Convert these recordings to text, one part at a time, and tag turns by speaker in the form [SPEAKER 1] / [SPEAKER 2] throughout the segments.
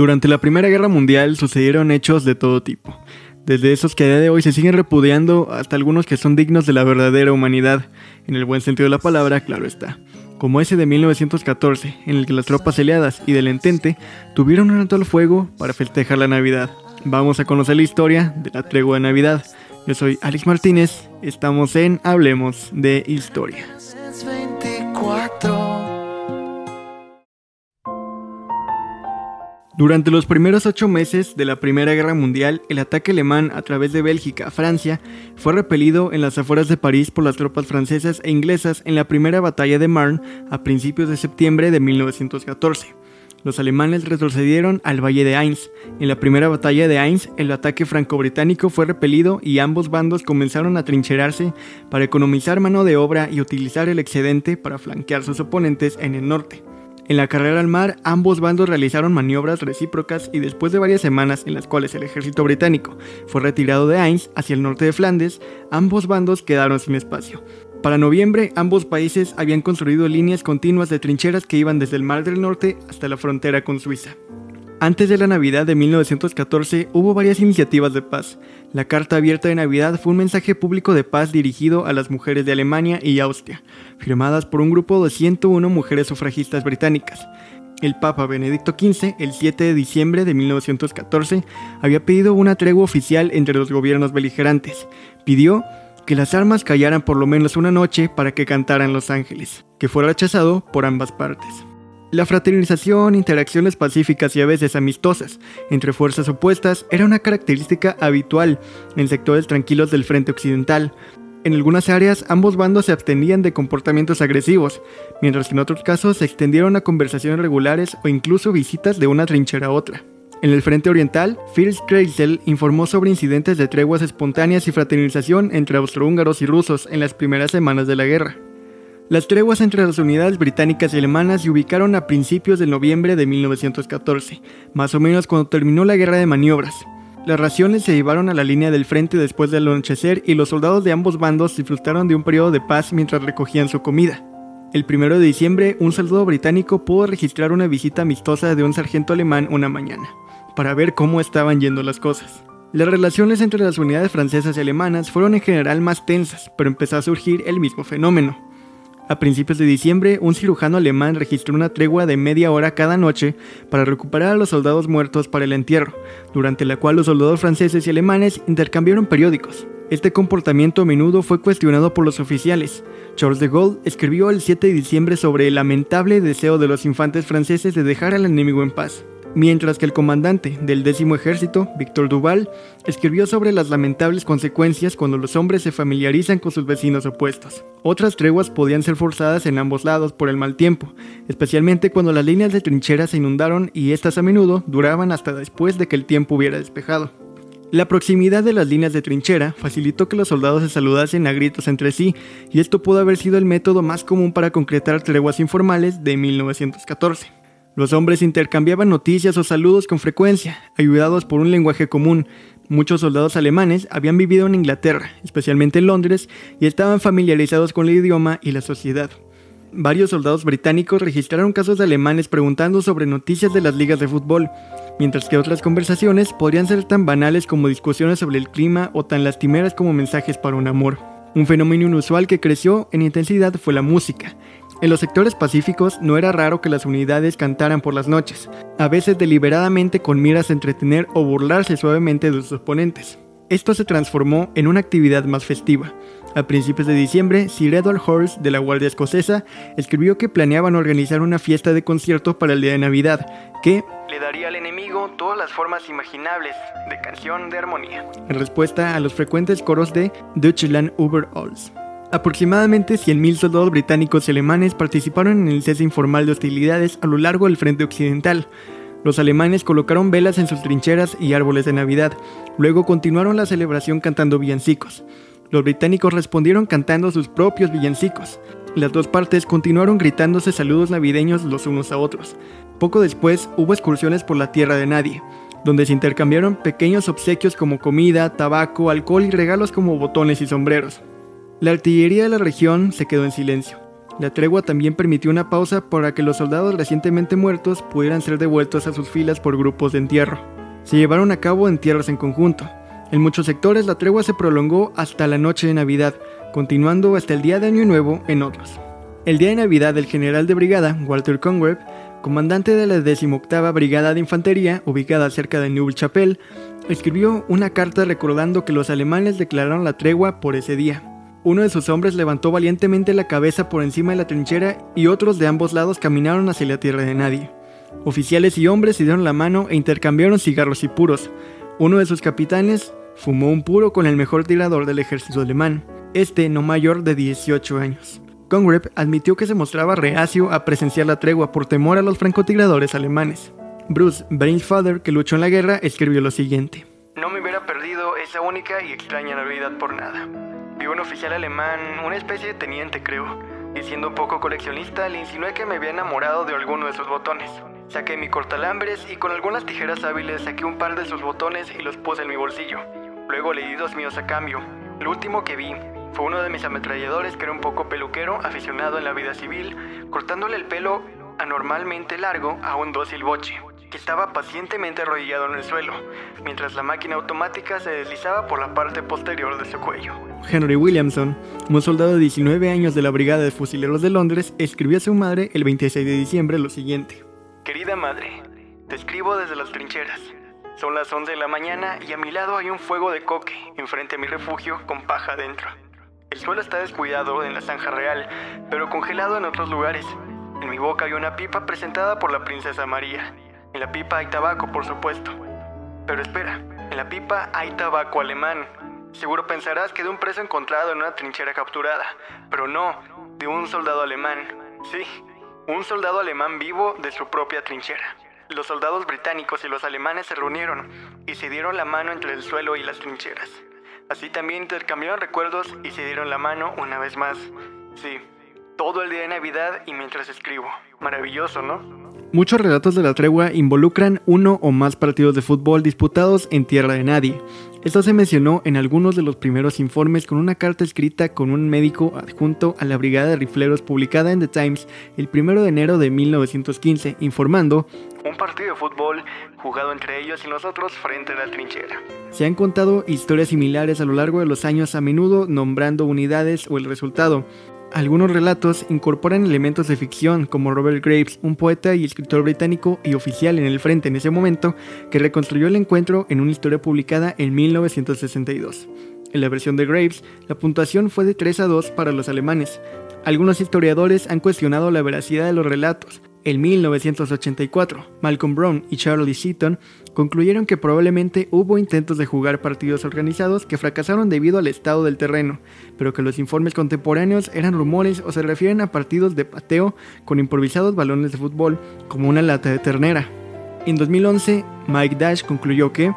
[SPEAKER 1] Durante la Primera Guerra Mundial sucedieron hechos de todo tipo, desde esos que a día de hoy se siguen repudiando hasta algunos que son dignos de la verdadera humanidad, en el buen sentido de la palabra, claro está, como ese de 1914, en el que las tropas aliadas y del Entente tuvieron un alto al fuego para festejar la Navidad. Vamos a conocer la historia de la tregua de Navidad. Yo soy Alex Martínez, estamos en Hablemos de Historia. Durante los primeros ocho meses de la Primera Guerra Mundial, el ataque alemán a través de Bélgica a Francia fue repelido en las afueras de París por las tropas francesas e inglesas en la primera batalla de Marne a principios de septiembre de 1914. Los alemanes retrocedieron al valle de Ains. En la primera batalla de Ains, el ataque franco-británico fue repelido y ambos bandos comenzaron a trincherarse para economizar mano de obra y utilizar el excedente para flanquear sus oponentes en el norte. En la carrera al mar, ambos bandos realizaron maniobras recíprocas y después de varias semanas en las cuales el ejército británico fue retirado de Ains hacia el norte de Flandes, ambos bandos quedaron sin espacio. Para noviembre, ambos países habían construido líneas continuas de trincheras que iban desde el Mar del Norte hasta la frontera con Suiza. Antes de la Navidad de 1914 hubo varias iniciativas de paz. La Carta Abierta de Navidad fue un mensaje público de paz dirigido a las mujeres de Alemania y Austria, firmadas por un grupo de 101 mujeres sufragistas británicas. El Papa Benedicto XV, el 7 de diciembre de 1914, había pedido una tregua oficial entre los gobiernos beligerantes. Pidió que las armas callaran por lo menos una noche para que cantaran los ángeles, que fuera rechazado por ambas partes. La fraternización, interacciones pacíficas y a veces amistosas entre fuerzas opuestas era una característica habitual en sectores tranquilos del frente occidental. En algunas áreas ambos bandos se abstenían de comportamientos agresivos, mientras que en otros casos se extendieron a conversaciones regulares o incluso visitas de una trinchera a otra. En el frente oriental, Fritz Kreisel informó sobre incidentes de treguas espontáneas y fraternización entre austrohúngaros y rusos en las primeras semanas de la guerra. Las treguas entre las unidades británicas y alemanas se ubicaron a principios de noviembre de 1914, más o menos cuando terminó la guerra de maniobras. Las raciones se llevaron a la línea del frente después del anochecer y los soldados de ambos bandos disfrutaron de un periodo de paz mientras recogían su comida. El 1 de diciembre, un soldado británico pudo registrar una visita amistosa de un sargento alemán una mañana, para ver cómo estaban yendo las cosas. Las relaciones entre las unidades francesas y alemanas fueron en general más tensas, pero empezó a surgir el mismo fenómeno. A principios de diciembre, un cirujano alemán registró una tregua de media hora cada noche para recuperar a los soldados muertos para el entierro, durante la cual los soldados franceses y alemanes intercambiaron periódicos. Este comportamiento a menudo fue cuestionado por los oficiales. Charles de Gaulle escribió el 7 de diciembre sobre el lamentable deseo de los infantes franceses de dejar al enemigo en paz mientras que el comandante del décimo ejército, Víctor Duval, escribió sobre las lamentables consecuencias cuando los hombres se familiarizan con sus vecinos opuestos. Otras treguas podían ser forzadas en ambos lados por el mal tiempo, especialmente cuando las líneas de trincheras se inundaron y estas a menudo duraban hasta después de que el tiempo hubiera despejado. La proximidad de las líneas de trinchera facilitó que los soldados se saludasen a gritos entre sí, y esto pudo haber sido el método más común para concretar treguas informales de 1914. Los hombres intercambiaban noticias o saludos con frecuencia, ayudados por un lenguaje común. Muchos soldados alemanes habían vivido en Inglaterra, especialmente en Londres, y estaban familiarizados con el idioma y la sociedad. Varios soldados británicos registraron casos de alemanes preguntando sobre noticias de las ligas de fútbol, mientras que otras conversaciones podrían ser tan banales como discusiones sobre el clima o tan lastimeras como mensajes para un amor. Un fenómeno inusual que creció en intensidad fue la música, en los sectores pacíficos no era raro que las unidades cantaran por las noches, a veces deliberadamente con miras a entretener o burlarse suavemente de sus oponentes. Esto se transformó en una actividad más festiva. A principios de diciembre, Sir Edward Horse de la Guardia Escocesa escribió que planeaban organizar una fiesta de concierto para el día de Navidad, que le daría al enemigo todas las formas imaginables de canción de armonía, en respuesta a los frecuentes coros de Deutschland über alles. Aproximadamente 100.000 soldados británicos y alemanes participaron en el cese informal de hostilidades a lo largo del frente occidental. Los alemanes colocaron velas en sus trincheras y árboles de Navidad. Luego continuaron la celebración cantando villancicos. Los británicos respondieron cantando sus propios villancicos. Las dos partes continuaron gritándose saludos navideños los unos a otros. Poco después hubo excursiones por la tierra de nadie, donde se intercambiaron pequeños obsequios como comida, tabaco, alcohol y regalos como botones y sombreros. La artillería de la región se quedó en silencio. La tregua también permitió una pausa para que los soldados recientemente muertos pudieran ser devueltos a sus filas por grupos de entierro. Se llevaron a cabo entierros en conjunto. En muchos sectores la tregua se prolongó hasta la noche de Navidad, continuando hasta el día de Año Nuevo en otros. El día de Navidad el general de brigada, Walter Conway, comandante de la 18 Brigada de Infantería, ubicada cerca de New Chapelle, escribió una carta recordando que los alemanes declararon la tregua por ese día. Uno de sus hombres levantó valientemente la cabeza por encima de la trinchera y otros de ambos lados caminaron hacia la tierra de nadie. Oficiales y hombres se dieron la mano e intercambiaron cigarros y puros. Uno de sus capitanes fumó un puro con el mejor tirador del ejército alemán, este no mayor de 18 años. Congreve admitió que se mostraba reacio a presenciar la tregua por temor a los francotiradores alemanes. Bruce Brainfather, que luchó en la guerra, escribió lo siguiente.
[SPEAKER 2] No me hubiera perdido esa única y extraña Navidad por nada. Vi un oficial alemán, una especie de teniente creo, y siendo un poco coleccionista le insinué que me había enamorado de alguno de sus botones. Saqué mi cortalambres y con algunas tijeras hábiles saqué un par de sus botones y los puse en mi bolsillo. Luego le di dos míos a cambio. Lo último que vi fue uno de mis ametralladores que era un poco peluquero, aficionado en la vida civil, cortándole el pelo anormalmente largo a un dócil boche que estaba pacientemente arrodillado en el suelo, mientras la máquina automática se deslizaba por la parte posterior de su cuello.
[SPEAKER 1] Henry Williamson, un soldado de 19 años de la Brigada de Fusileros de Londres, escribió a su madre el 26 de diciembre lo siguiente.
[SPEAKER 2] Querida madre, te escribo desde las trincheras. Son las 11 de la mañana y a mi lado hay un fuego de coque enfrente a mi refugio con paja adentro. El suelo está descuidado en la zanja real, pero congelado en otros lugares. En mi boca hay una pipa presentada por la princesa María. En la pipa hay tabaco, por supuesto. Pero espera, en la pipa hay tabaco alemán. Seguro pensarás que de un preso encontrado en una trinchera capturada, pero no, de un soldado alemán. Sí, un soldado alemán vivo de su propia trinchera. Los soldados británicos y los alemanes se reunieron y se dieron la mano entre el suelo y las trincheras. Así también intercambiaron recuerdos y se dieron la mano una vez más. Sí, todo el día de Navidad y mientras escribo. Maravilloso, ¿no?
[SPEAKER 1] Muchos relatos de la tregua involucran uno o más partidos de fútbol disputados en tierra de nadie. Esto se mencionó en algunos de los primeros informes con una carta escrita con un médico adjunto a la Brigada de Rifleros publicada en The Times el 1 de enero de 1915, informando
[SPEAKER 2] un partido de fútbol jugado entre ellos y nosotros frente a la trinchera.
[SPEAKER 1] Se han contado historias similares a lo largo de los años a menudo nombrando unidades o el resultado. Algunos relatos incorporan elementos de ficción, como Robert Graves, un poeta y escritor británico y oficial en el frente en ese momento, que reconstruyó el encuentro en una historia publicada en 1962. En la versión de Graves, la puntuación fue de 3 a 2 para los alemanes. Algunos historiadores han cuestionado la veracidad de los relatos, en 1984, Malcolm Brown y Charlie Seaton concluyeron que probablemente hubo intentos de jugar partidos organizados que fracasaron debido al estado del terreno, pero que los informes contemporáneos eran rumores o se refieren a partidos de pateo con improvisados balones de fútbol, como una lata de ternera. En 2011, Mike Dash concluyó que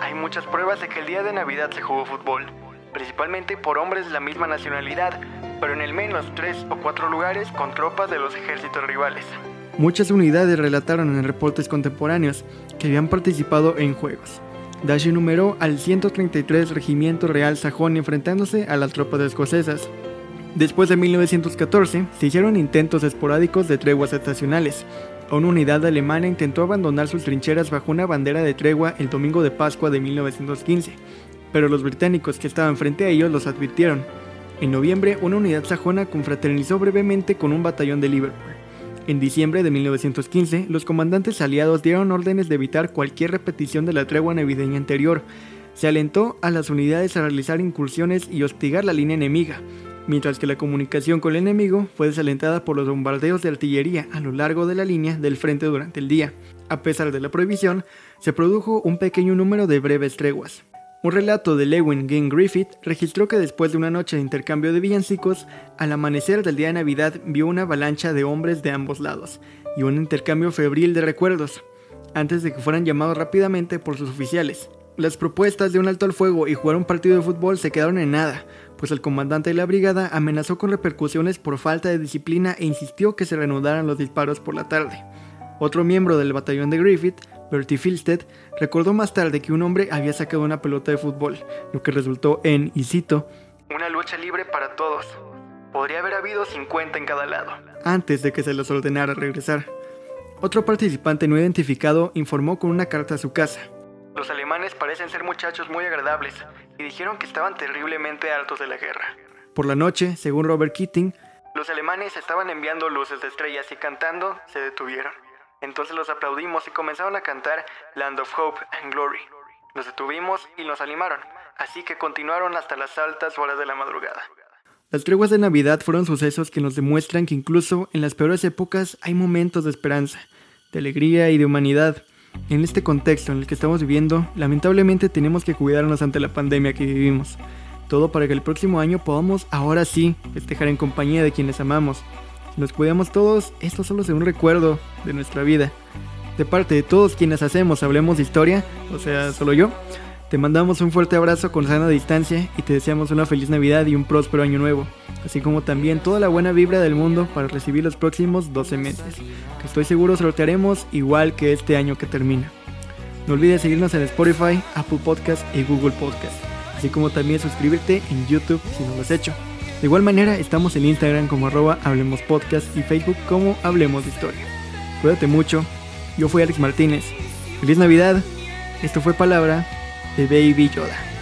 [SPEAKER 2] hay muchas pruebas de que el día de Navidad se jugó fútbol, principalmente por hombres de la misma nacionalidad, pero en el menos tres o cuatro lugares con tropas de los ejércitos rivales.
[SPEAKER 1] Muchas unidades relataron en reportes contemporáneos que habían participado en juegos. Dash enumeró al 133 Regimiento Real Sajón enfrentándose a las tropas escocesas. Después de 1914, se hicieron intentos esporádicos de treguas estacionales. Una unidad alemana intentó abandonar sus trincheras bajo una bandera de tregua el domingo de Pascua de 1915, pero los británicos que estaban frente a ellos los advirtieron. En noviembre, una unidad sajona confraternizó brevemente con un batallón de Liverpool. En diciembre de 1915, los comandantes aliados dieron órdenes de evitar cualquier repetición de la tregua navideña anterior. Se alentó a las unidades a realizar incursiones y hostigar la línea enemiga, mientras que la comunicación con el enemigo fue desalentada por los bombardeos de artillería a lo largo de la línea del frente durante el día. A pesar de la prohibición, se produjo un pequeño número de breves treguas. Un relato de Lewin Ging Griffith registró que después de una noche de intercambio de villancicos, al amanecer del día de Navidad vio una avalancha de hombres de ambos lados y un intercambio febril de recuerdos, antes de que fueran llamados rápidamente por sus oficiales. Las propuestas de un alto al fuego y jugar un partido de fútbol se quedaron en nada, pues el comandante de la brigada amenazó con repercusiones por falta de disciplina e insistió que se reanudaran los disparos por la tarde. Otro miembro del batallón de Griffith Bertie Filstead recordó más tarde que un hombre había sacado una pelota de fútbol, lo que resultó en, y cito,
[SPEAKER 2] una lucha libre para todos. Podría haber habido 50 en cada lado.
[SPEAKER 1] Antes de que se les ordenara regresar. Otro participante no identificado informó con una carta a su casa.
[SPEAKER 2] Los alemanes parecen ser muchachos muy agradables y dijeron que estaban terriblemente hartos de la guerra.
[SPEAKER 1] Por la noche, según Robert Keating,
[SPEAKER 2] los alemanes estaban enviando luces de estrellas y cantando se detuvieron. Entonces los aplaudimos y comenzaron a cantar Land of Hope and Glory. Nos detuvimos y nos animaron, así que continuaron hasta las altas horas de la madrugada.
[SPEAKER 1] Las treguas de Navidad fueron sucesos que nos demuestran que incluso en las peores épocas hay momentos de esperanza, de alegría y de humanidad. En este contexto en el que estamos viviendo, lamentablemente tenemos que cuidarnos ante la pandemia que vivimos. Todo para que el próximo año podamos ahora sí festejar en compañía de quienes amamos. Nos cuidamos todos, esto solo será un recuerdo de nuestra vida. De parte de todos quienes hacemos Hablemos de Historia, o sea, solo yo, te mandamos un fuerte abrazo con sana distancia y te deseamos una feliz Navidad y un próspero año nuevo, así como también toda la buena vibra del mundo para recibir los próximos 12 meses, que estoy seguro sortearemos igual que este año que termina. No olvides seguirnos en Spotify, Apple Podcast y Google Podcast, así como también suscribirte en YouTube si no lo has hecho. De igual manera, estamos en Instagram como arroba Hablemos Podcast y Facebook como Hablemos de Historia. Cuídate mucho, yo fui Alex Martínez. Feliz Navidad, esto fue Palabra de Baby Yoda.